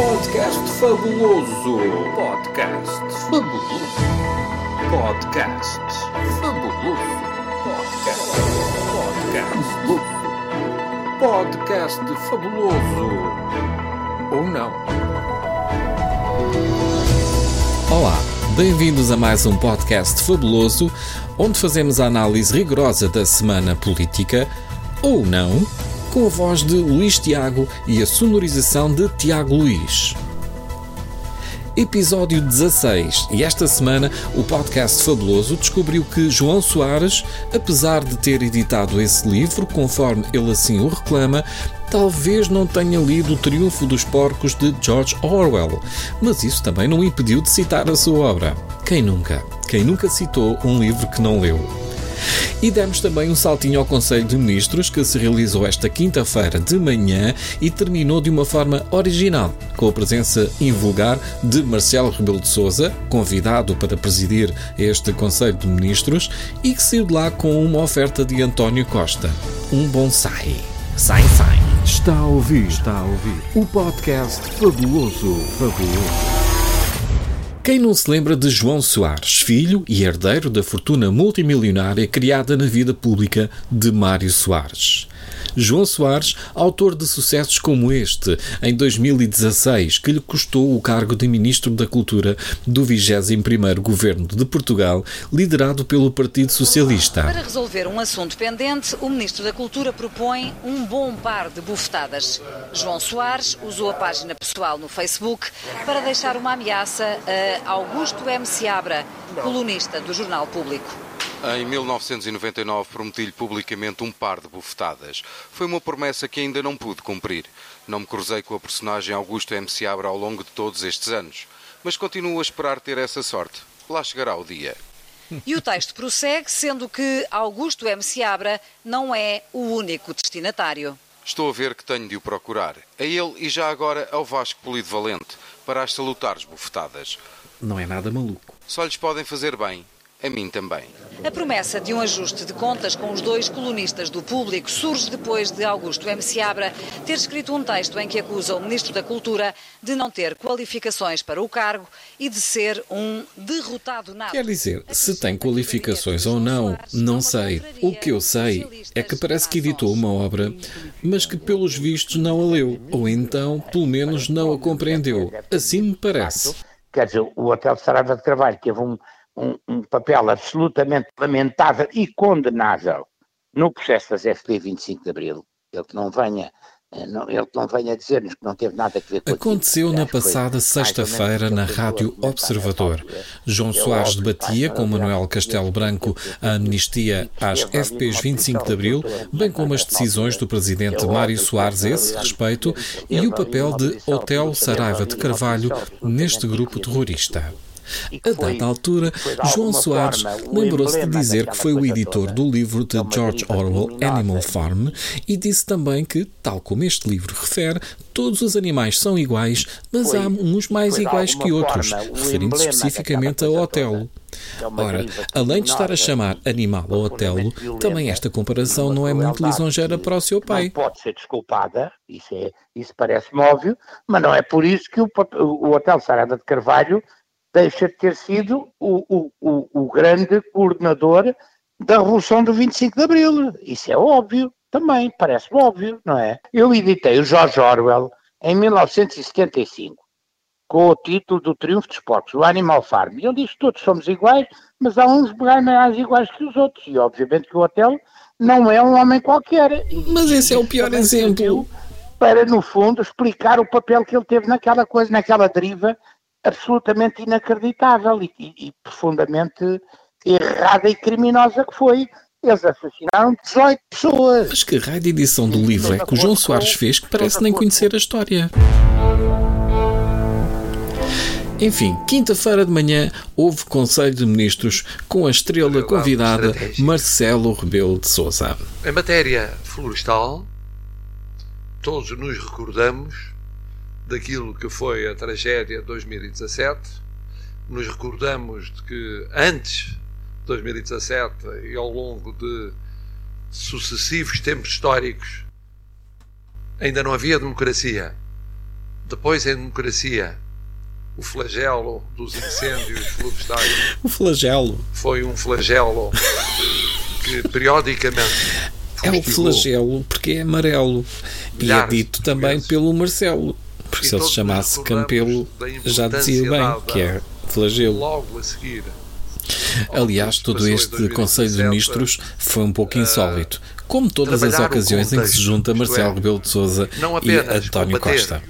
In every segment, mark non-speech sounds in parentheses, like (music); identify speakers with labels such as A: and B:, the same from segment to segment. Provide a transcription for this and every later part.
A: Podcast fabuloso. Podcast fabuloso. Podcast fabuloso. Podcast. Podcast. Podcast fabuloso. Ou não?
B: Olá, bem-vindos a mais um podcast fabuloso, onde fazemos a análise rigorosa da semana política, ou não, com a voz de Luís Tiago e a sonorização de Tiago Luís. Episódio 16. E esta semana o podcast Fabuloso descobriu que João Soares, apesar de ter editado esse livro, conforme ele assim o reclama, talvez não tenha lido O Triunfo dos Porcos de George Orwell, mas isso também não impediu de citar a sua obra. Quem nunca? Quem nunca citou um livro que não leu? E demos também um saltinho ao Conselho de Ministros que se realizou esta quinta-feira de manhã e terminou de uma forma original, com a presença invulgar de Marcelo Rebelo de Sousa, convidado para presidir este Conselho de Ministros, e que saiu de lá com uma oferta de António Costa. Um bonsai. Sai, sai.
A: Está a ouvir, está a ouvir. O podcast fabuloso, fabuloso.
B: Quem não se lembra de João Soares, filho e herdeiro da fortuna multimilionária criada na vida pública de Mário Soares? João Soares, autor de sucessos como este, em 2016, que lhe custou o cargo de Ministro da Cultura do 21º Governo de Portugal, liderado pelo Partido Socialista.
C: Para resolver um assunto pendente, o Ministro da Cultura propõe um bom par de bufetadas. João Soares usou a página pessoal no Facebook para deixar uma ameaça a Augusto M. Seabra, colunista do Jornal Público.
D: Em 1999 prometi-lhe publicamente um par de bufetadas. Foi uma promessa que ainda não pude cumprir. Não me cruzei com a personagem Augusto M. Seabra ao longo de todos estes anos. Mas continuo a esperar ter essa sorte. Lá chegará o dia.
C: E o texto prossegue, sendo que Augusto M. Seabra não é o único destinatário.
D: Estou a ver que tenho de o procurar. A ele e já agora ao Vasco Polido Valente, para as salutares bufetadas.
B: Não é nada maluco.
D: Só lhes podem fazer bem. A mim também.
C: A promessa de um ajuste de contas com os dois colunistas do público surge depois de Augusto M. Seabra ter escrito um texto em que acusa o Ministro da Cultura de não ter qualificações para o cargo e de ser um derrotado nato.
B: Quer dizer, se tem qualificações ou não, não sei. O que eu sei é que parece que editou uma obra, mas que pelos vistos não a leu, ou então, pelo menos, não a compreendeu. Assim me parece.
E: Quer dizer, o Hotel Saraiva de Carvalho teve um um, um papel absolutamente lamentável e condenável no processo das FP 25 de Abril. Ele que não venha não, ele não venha dizer-nos que não teve nada a ver com
B: Aconteceu na passada sexta-feira na Rádio Observador. João Soares debatia com Manuel Castelo Branco a amnistia às FPs 25 de Abril, bem como as decisões do presidente Mário Soares a esse respeito e o papel de Hotel Saraiva de Carvalho neste grupo terrorista. A dada altura, João Soares lembrou-se de dizer que foi o editor do livro de George Orwell, Animal Farm, e disse também que, tal como este livro refere, todos os animais são iguais, mas há uns mais iguais que outros, referindo-se especificamente a Otelo. Ora, além de estar a chamar animal ao Otelo, também esta comparação não é muito lisonjeira para o seu pai.
E: Pode ser desculpada, isso, é, isso parece-me óbvio, mas não é por isso que o, o Hotel Sarada de Carvalho deixa de ter sido o, o, o, grande coordenador da Revolução do 25 de Abril. Isso é óbvio também, parece óbvio, não é? Eu editei o George Orwell em 1975, com o título do Triunfo dos Porcos, o Animal Farm. E ele diz que todos somos iguais, mas há uns mais iguais que os outros. E obviamente que o hotel não é um homem qualquer.
B: Mas esse é o pior exemplo.
E: Para, no fundo, explicar o papel que ele teve naquela coisa, naquela deriva absolutamente inacreditável e, e, e, profundamente errada e criminosa que foi. Eles assassinaram 18 pessoas.
B: Mas que raio de edição do livro é que o João Soares fez que parece nem conhecer a história? Enfim, quinta-feira de manhã houve Conselho de Ministros com a estrela convidada Marcelo Rebelo de Sousa.
F: Em matéria florestal, todos nos recordamos daquilo que foi a tragédia de 2017. Nos recordamos de que antes de 2017 e ao longo de sucessivos tempos históricos ainda não havia democracia. Depois, em democracia, o flagelo dos incêndios (laughs) florestais.
B: o flagelo.
F: Foi um flagelo que periodicamente.
B: É o flagelo porque é amarelo. E é dito também pelo Marcelo. Porque se ele se chamasse Campelo, já dizia bem que é flagelo.
F: Logo a seguir.
B: Aliás, todo este Conselho de Ministros foi um pouco insólito, como todas as ocasiões em que se junta Marcelo Rebelo de Sousa e António Costa.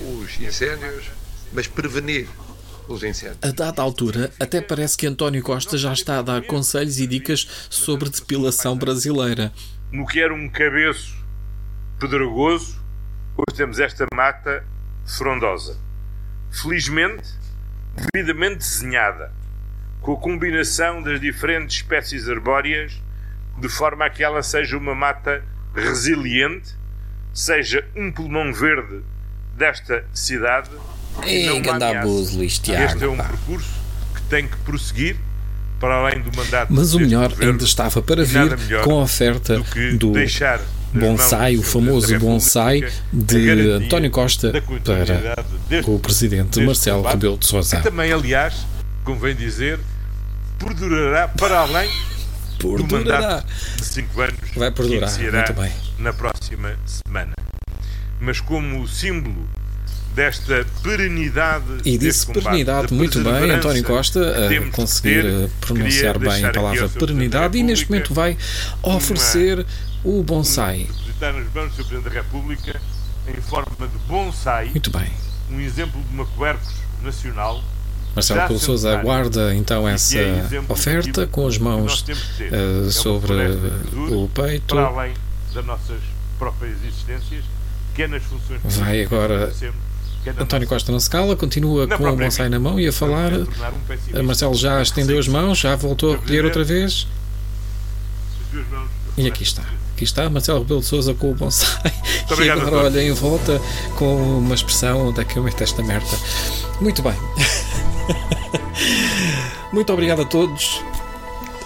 F: Os incêndios, mas prevenir os incêndios.
B: A dada altura, até parece que António Costa já está a dar conselhos e dicas sobre depilação brasileira.
G: No que era um cabeço pedregoso, hoje temos esta mata frondosa. Felizmente, devidamente desenhada, com a combinação das diferentes espécies arbóreas, de forma a que ela seja uma mata resiliente, seja um pulmão verde desta cidade.
B: Ei, abuso,
G: Este é um percurso que tem que prosseguir para além do mandato.
B: Mas o melhor ainda estava para vir com a oferta do, do bonsai, o famoso bonsai de António Costa para o presidente Marcelo Rebelo de Sousa.
G: Também, aliás, convém dizer, perdurará para além
B: perdurará.
G: do mandato de 5 anos
B: Vai perdurar,
G: que
B: muito bem.
G: na próxima semana. Mas como símbolo desta perenidade
B: e disse
G: combate,
B: perenidade muito bem António Costa a conseguir ter, pronunciar bem a palavra perenidade e neste momento vai oferecer uma, o bonsai
G: depositar nas mãos do Sr. Presidente da República em forma de bonsai
B: muito bem
G: um exemplo de uma nacional
B: Marcelo Paulo Sousa aguarda então essa é oferta com as mãos uh, sobre o peito.
G: Para além das nossas próprias existências, que é funções
B: Vai agora. António Costa não se cala, continua com o bonsai na mão e a falar. Um Marcelo já estendeu as mãos, já voltou a recolher outra vez. E aqui está. Aqui está Marcelo Rebelo de Souza com o bonsai. e agora olha em volta com uma expressão: onde é que eu meto esta merda? Muito bem. (laughs) Muito obrigado a todos.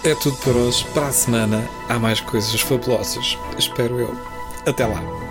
B: É tudo por hoje. Para a semana há mais coisas fabulosas. Espero eu. Até lá.